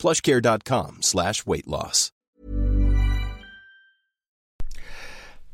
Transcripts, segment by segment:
plushcare.com slash weight loss.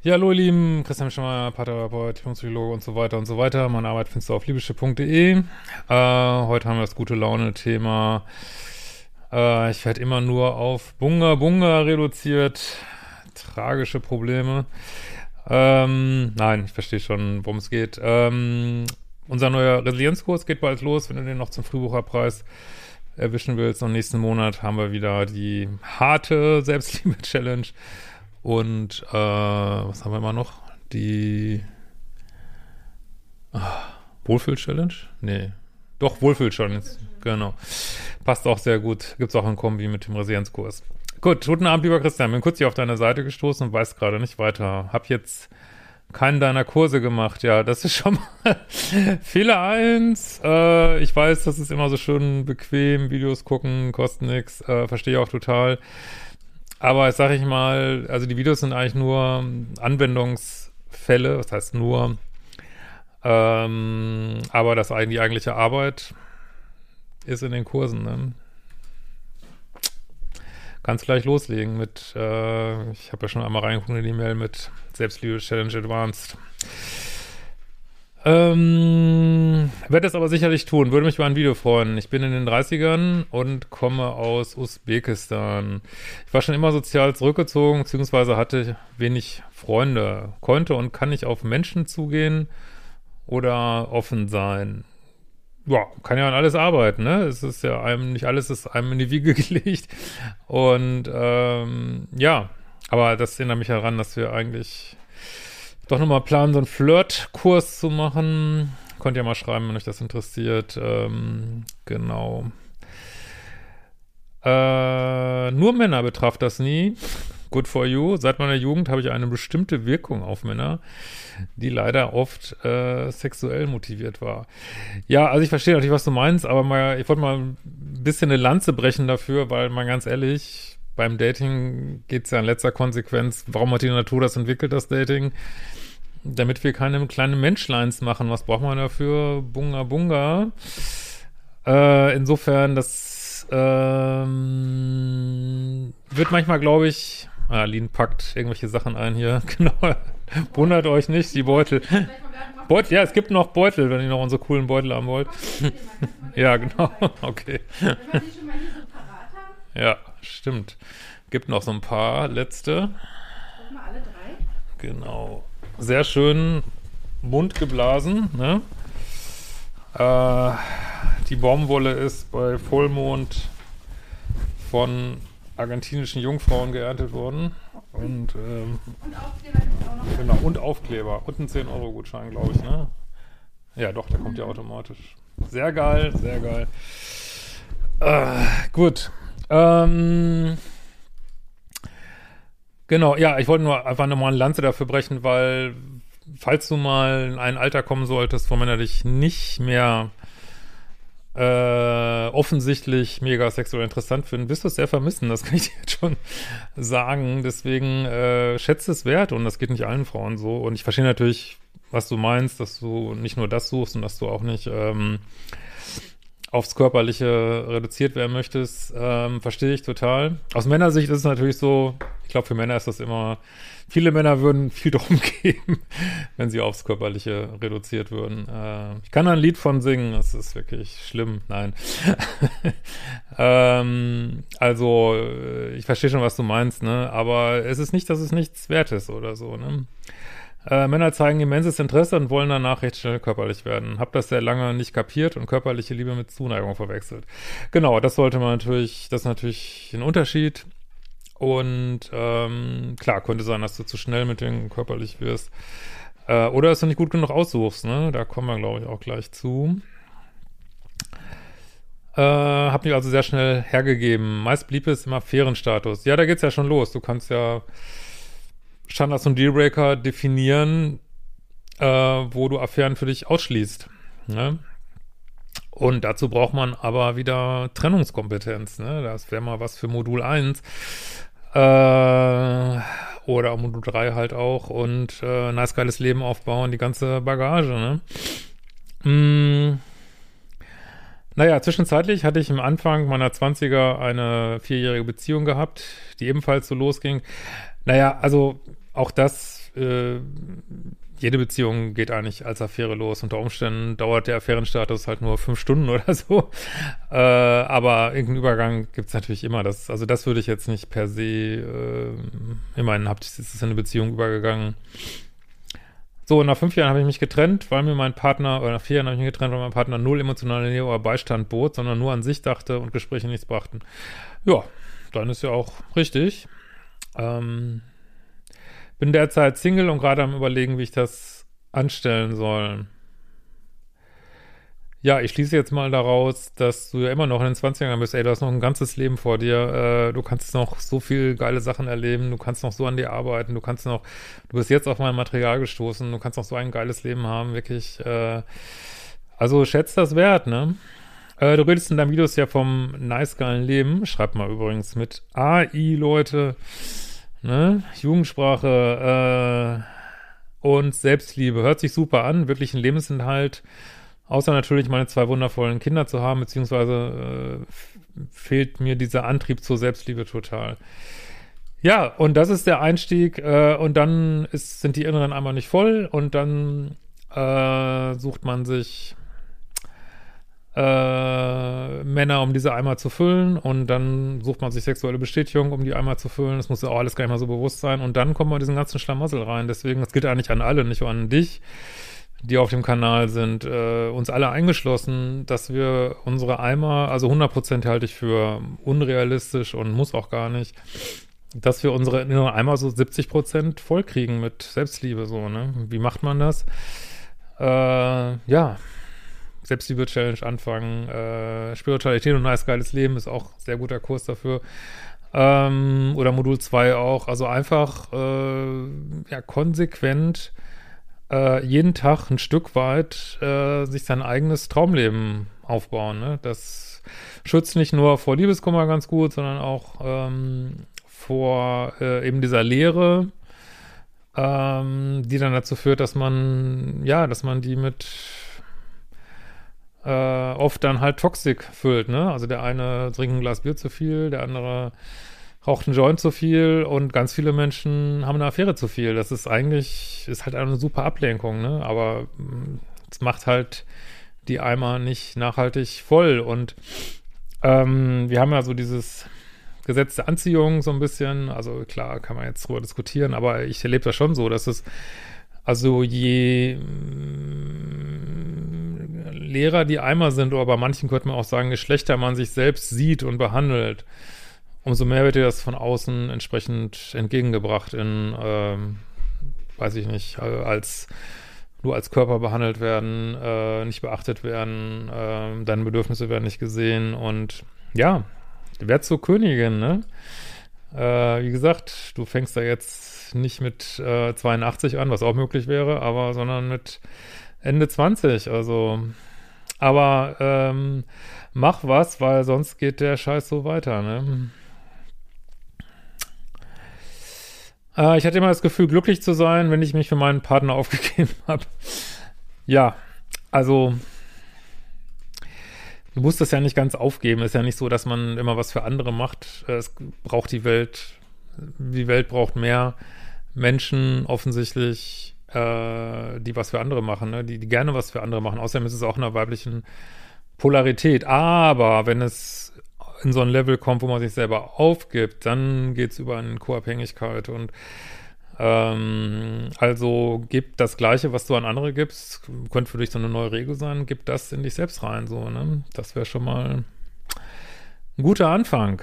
Ja, hallo ihr Lieben, Christian Schemmer, Paartherapeut, Psychologe und so weiter und so weiter. Meine Arbeit findest du auf liebische.de. Äh, heute haben wir das gute Laune-Thema. Äh, ich werde immer nur auf Bunga Bunga reduziert. Tragische Probleme. Ähm, nein, ich verstehe schon, worum es geht. Ähm, unser neuer Resilienzkurs geht bald los, wenn du den noch zum Frühbucherpreis erwischen willst. Und nächsten Monat haben wir wieder die harte Selbstliebe-Challenge. Und äh, was haben wir immer noch? Die ah, Wohlfühl-Challenge? Nee. Doch, Wohlfühl-Challenge. Genau. Passt auch sehr gut. Gibt's auch ein Kombi mit dem Resilienzkurs. Gut, guten Abend, lieber Christian. Bin kurz hier auf deine Seite gestoßen und weiß gerade nicht weiter. Hab jetzt keinen deiner Kurse gemacht. Ja, das ist schon mal Fehler eins. Äh, ich weiß, das ist immer so schön bequem, Videos gucken, kostet nix, äh, verstehe ich auch total. Aber jetzt sage ich mal, also die Videos sind eigentlich nur Anwendungsfälle, was heißt nur, ähm, aber das die eigentliche Arbeit ist in den Kursen. Ne? Kannst gleich loslegen mit, äh, ich habe ja schon einmal reingeguckt in die E-Mail mit Selbstliebe Challenge Advanced. Ähm, werde es aber sicherlich tun, würde mich über ein Video freuen. Ich bin in den 30ern und komme aus Usbekistan. Ich war schon immer sozial zurückgezogen, beziehungsweise hatte wenig Freunde, konnte und kann nicht auf Menschen zugehen oder offen sein ja, kann ja an alles arbeiten, ne? Es ist ja einem, nicht alles ist einem in die Wiege gelegt. Und ähm, ja, aber das erinnert mich heran, dass wir eigentlich doch nochmal planen, so einen Flirt-Kurs zu machen. Könnt ihr mal schreiben, wenn euch das interessiert. Ähm, genau. Äh, nur Männer betraf das nie. Good for you. Seit meiner Jugend habe ich eine bestimmte Wirkung auf Männer, die leider oft äh, sexuell motiviert war. Ja, also ich verstehe natürlich, was du meinst, aber mal, ich wollte mal ein bisschen eine Lanze brechen dafür, weil mal ganz ehrlich, beim Dating geht es ja in letzter Konsequenz, warum hat die Natur das entwickelt, das Dating? Damit wir keine kleinen Menschleins machen. Was braucht man dafür? Bunga Bunga. Äh, insofern, das ähm, wird manchmal, glaube ich, Lin packt irgendwelche Sachen ein hier. Genau. Wundert euch nicht, die Beutel. Beutel, ja, es gibt noch Beutel, wenn ihr noch unsere coolen Beutel haben wollt. ja, genau. Okay. Ja, stimmt. Gibt noch so ein paar letzte. alle drei. Genau. Sehr schön bunt geblasen, ne? Äh, die Baumwolle ist bei Vollmond von argentinischen Jungfrauen geerntet worden. Und, ähm, und Aufkleber und Aufkleber. Und ein 10-Euro-Gutschein, glaube ich, ne? Ja, doch, der kommt ja automatisch. Sehr geil, sehr geil. Äh, gut. Ähm, genau, ja, ich wollte nur einfach nochmal eine Lanze dafür brechen, weil falls du mal in ein Alter kommen solltest, wo Männer dich nicht mehr äh, offensichtlich mega sexuell interessant finden, wirst du es sehr vermissen, das kann ich dir jetzt schon sagen. Deswegen äh, schätze es wert und das geht nicht allen Frauen so. Und ich verstehe natürlich, was du meinst, dass du nicht nur das suchst und dass du auch nicht ähm, aufs Körperliche reduziert werden möchtest, ähm, verstehe ich total. Aus Männersicht ist es natürlich so, ich glaube, für Männer ist das immer, viele Männer würden viel drum geben, wenn sie aufs Körperliche reduziert würden. Äh, ich kann da ein Lied von singen, das ist wirklich schlimm, nein. ähm, also, ich verstehe schon, was du meinst, ne, aber es ist nicht, dass es nichts wert ist oder so, ne. Äh, Männer zeigen immenses Interesse und wollen danach recht schnell körperlich werden. Hab das sehr lange nicht kapiert und körperliche Liebe mit Zuneigung verwechselt. Genau, das sollte man natürlich, das ist natürlich ein Unterschied. Und ähm, klar, könnte sein, dass du zu schnell mit denen körperlich wirst. Äh, oder dass du nicht gut genug aussuchst, ne? Da kommen wir, glaube ich, auch gleich zu. Äh, hab mich also sehr schnell hergegeben. Meist blieb es im Affärenstatus. Ja, da geht's ja schon los. Du kannst ja Standards und Dealbreaker definieren, äh, wo du Affären für dich ausschließt. Ne? Und dazu braucht man aber wieder Trennungskompetenz. Ne? Das wäre mal was für Modul 1. Äh, oder Modul 3 halt auch. Und äh, nice geiles Leben aufbauen, die ganze Bagage. Ne? Mm. Naja, zwischenzeitlich hatte ich am Anfang meiner 20er eine vierjährige Beziehung gehabt, die ebenfalls so losging. Naja, also auch das, äh, jede Beziehung geht eigentlich als Affäre los. Unter Umständen dauert der Affärenstatus halt nur fünf Stunden oder so. Äh, aber irgendeinen Übergang gibt es natürlich immer. Das, also das würde ich jetzt nicht per se, äh, immerhin habt ist es in eine Beziehung übergegangen. So, nach fünf Jahren habe ich mich getrennt, weil mir mein Partner, oder nach vier Jahren habe ich mich getrennt, weil mein Partner null emotionale Nähe oder Beistand bot, sondern nur an sich dachte und Gespräche nichts brachten. Ja, dann ist ja auch richtig. Ähm, bin derzeit Single und gerade am überlegen, wie ich das anstellen soll. Ja, ich schließe jetzt mal daraus, dass du ja immer noch in den 20ern bist. Ey, du hast noch ein ganzes Leben vor dir. Äh, du kannst noch so viel geile Sachen erleben. Du kannst noch so an dir arbeiten. Du kannst noch, du bist jetzt auf mein Material gestoßen. Du kannst noch so ein geiles Leben haben, wirklich. Äh, also schätzt das wert, ne? Äh, du redest in deinem Videos ja vom nice geilen Leben. Schreib mal übrigens mit AI, Leute. Ne? Jugendsprache äh, und Selbstliebe. Hört sich super an. Wirklich ein Lebensinhalt Außer natürlich meine zwei wundervollen Kinder zu haben, beziehungsweise äh, fehlt mir dieser Antrieb zur Selbstliebe total. Ja, und das ist der Einstieg äh, und dann ist, sind die Inneren einmal nicht voll und dann äh, sucht man sich äh, Männer, um diese Eimer zu füllen und dann sucht man sich sexuelle Bestätigung, um die Eimer zu füllen. Das muss ja auch alles gar nicht mal so bewusst sein und dann kommt man diesen ganzen Schlamassel rein. Deswegen, das gilt eigentlich an alle, nicht nur an dich die auf dem Kanal sind, äh, uns alle eingeschlossen, dass wir unsere Eimer, also 100% halte ich für unrealistisch und muss auch gar nicht, dass wir unsere Eimer so 70% vollkriegen mit Selbstliebe, so, ne? Wie macht man das? Äh, ja, Selbstliebe-Challenge anfangen, äh, Spiritualität und nice geiles Leben ist auch sehr guter Kurs dafür. Ähm, oder Modul 2 auch, also einfach, äh, ja, konsequent äh, jeden Tag ein Stück weit äh, sich sein eigenes Traumleben aufbauen. Ne? Das schützt nicht nur vor Liebeskummer ganz gut, sondern auch ähm, vor äh, eben dieser Leere, ähm, die dann dazu führt, dass man, ja, dass man die mit äh, oft dann halt Toxik füllt, ne? Also der eine trinkt ein Glas Bier zu viel, der andere raucht einen Joint zu viel und ganz viele Menschen haben eine Affäre zu viel. Das ist eigentlich, ist halt eine super Ablenkung, ne? Aber mm, es macht halt die Eimer nicht nachhaltig voll. Und ähm, wir haben ja so dieses Gesetz der Anziehung so ein bisschen. Also klar, kann man jetzt drüber diskutieren, aber ich erlebe das schon so, dass es also je leerer die Eimer sind, oder bei manchen könnte man auch sagen, je schlechter man sich selbst sieht und behandelt, umso mehr wird dir das von außen entsprechend entgegengebracht in, ähm, weiß ich nicht, als nur als Körper behandelt werden, äh, nicht beachtet werden, äh, deine Bedürfnisse werden nicht gesehen und ja, werd zur Königin, ne? Äh, wie gesagt, du fängst da jetzt nicht mit äh, 82 an, was auch möglich wäre, aber sondern mit Ende 20, also aber ähm, mach was, weil sonst geht der Scheiß so weiter, ne? Äh, ich hatte immer das Gefühl, glücklich zu sein, wenn ich mich für meinen Partner aufgegeben habe. Ja, also du musst das ja nicht ganz aufgeben. Ist ja nicht so, dass man immer was für andere macht. Es braucht die Welt, die Welt braucht mehr Menschen offensichtlich, äh, die was für andere machen, ne? die, die gerne was für andere machen. Außerdem ist es auch in einer weiblichen Polarität. Aber wenn es in so ein Level kommt, wo man sich selber aufgibt, dann geht es über eine Co-Abhängigkeit und ähm, also gib das Gleiche, was du an andere gibst, könnte für dich so eine neue Regel sein, gib das in dich selbst rein, so, ne? Das wäre schon mal ein guter Anfang.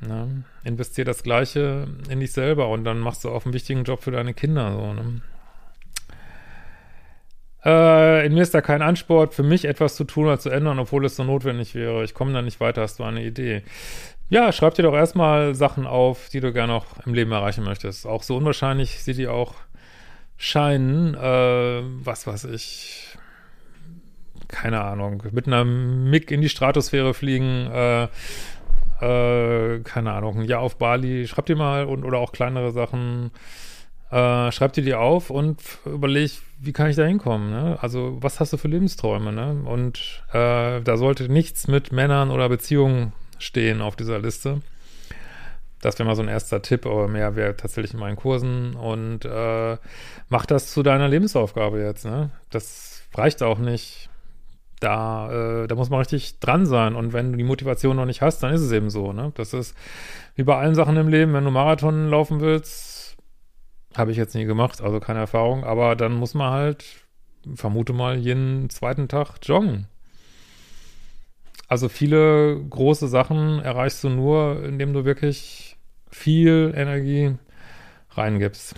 Ne? Investier das Gleiche in dich selber und dann machst du auch einen wichtigen Job für deine Kinder, so, ne? Äh, in mir ist da kein Ansport für mich etwas zu tun oder zu ändern, obwohl es so notwendig wäre. Ich komme da nicht weiter, hast du eine Idee? Ja, schreib dir doch erstmal Sachen auf, die du gerne noch im Leben erreichen möchtest. Auch so unwahrscheinlich sie die auch scheinen. Äh, was weiß ich. Keine Ahnung. Mit einer MIG in die Stratosphäre fliegen. Äh, äh, keine Ahnung. Jahr auf Bali. Schreib dir mal und oder auch kleinere Sachen. Äh, schreib dir die auf und überleg, wie kann ich da hinkommen? Ne? Also, was hast du für Lebensträume? Ne? Und äh, da sollte nichts mit Männern oder Beziehungen stehen auf dieser Liste. Das wäre mal so ein erster Tipp, aber mehr wäre tatsächlich in meinen Kursen und äh, mach das zu deiner Lebensaufgabe jetzt. Ne? Das reicht auch nicht. Da, äh, da muss man richtig dran sein. Und wenn du die Motivation noch nicht hast, dann ist es eben so. Ne? Das ist wie bei allen Sachen im Leben, wenn du Marathon laufen willst, habe ich jetzt nie gemacht, also keine Erfahrung, aber dann muss man halt, vermute mal, jeden zweiten Tag joggen. Also viele große Sachen erreichst du nur, indem du wirklich viel Energie reingibst.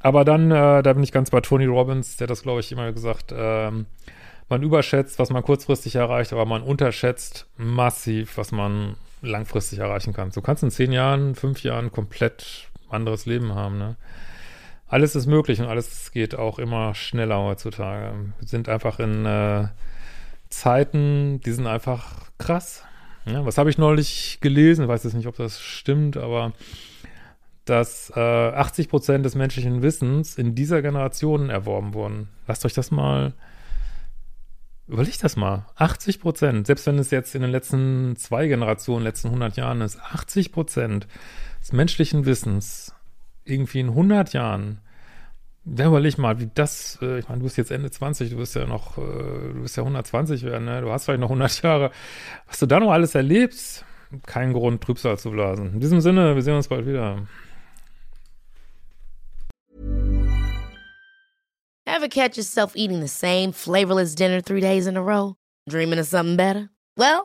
Aber dann, äh, da bin ich ganz bei Tony Robbins, der das, glaube ich, immer gesagt, ähm, man überschätzt, was man kurzfristig erreicht, aber man unterschätzt massiv, was man langfristig erreichen kann. Du kannst in zehn Jahren, fünf Jahren komplett anderes Leben haben. Ne? Alles ist möglich und alles geht auch immer schneller heutzutage. Wir sind einfach in äh, Zeiten, die sind einfach krass. Ja, was habe ich neulich gelesen? Ich weiß jetzt nicht, ob das stimmt, aber dass äh, 80 Prozent des menschlichen Wissens in dieser Generation erworben wurden. Lasst euch das mal, überlegt das mal. 80 Prozent, selbst wenn es jetzt in den letzten zwei Generationen, letzten 100 Jahren ist, 80 Prozent des menschlichen Wissens irgendwie in 100 Jahren ja, überleg mal, wie das, äh, ich meine, du bist jetzt Ende 20, du bist ja noch, äh, du bist ja 120 werden, ne? du hast vielleicht noch 100 Jahre. Was du da noch alles erlebst, kein Grund, Trübsal zu blasen. In diesem Sinne, wir sehen uns bald wieder. Ever catch yourself eating the same flavorless dinner three days in a row? Dreaming of something better? Well,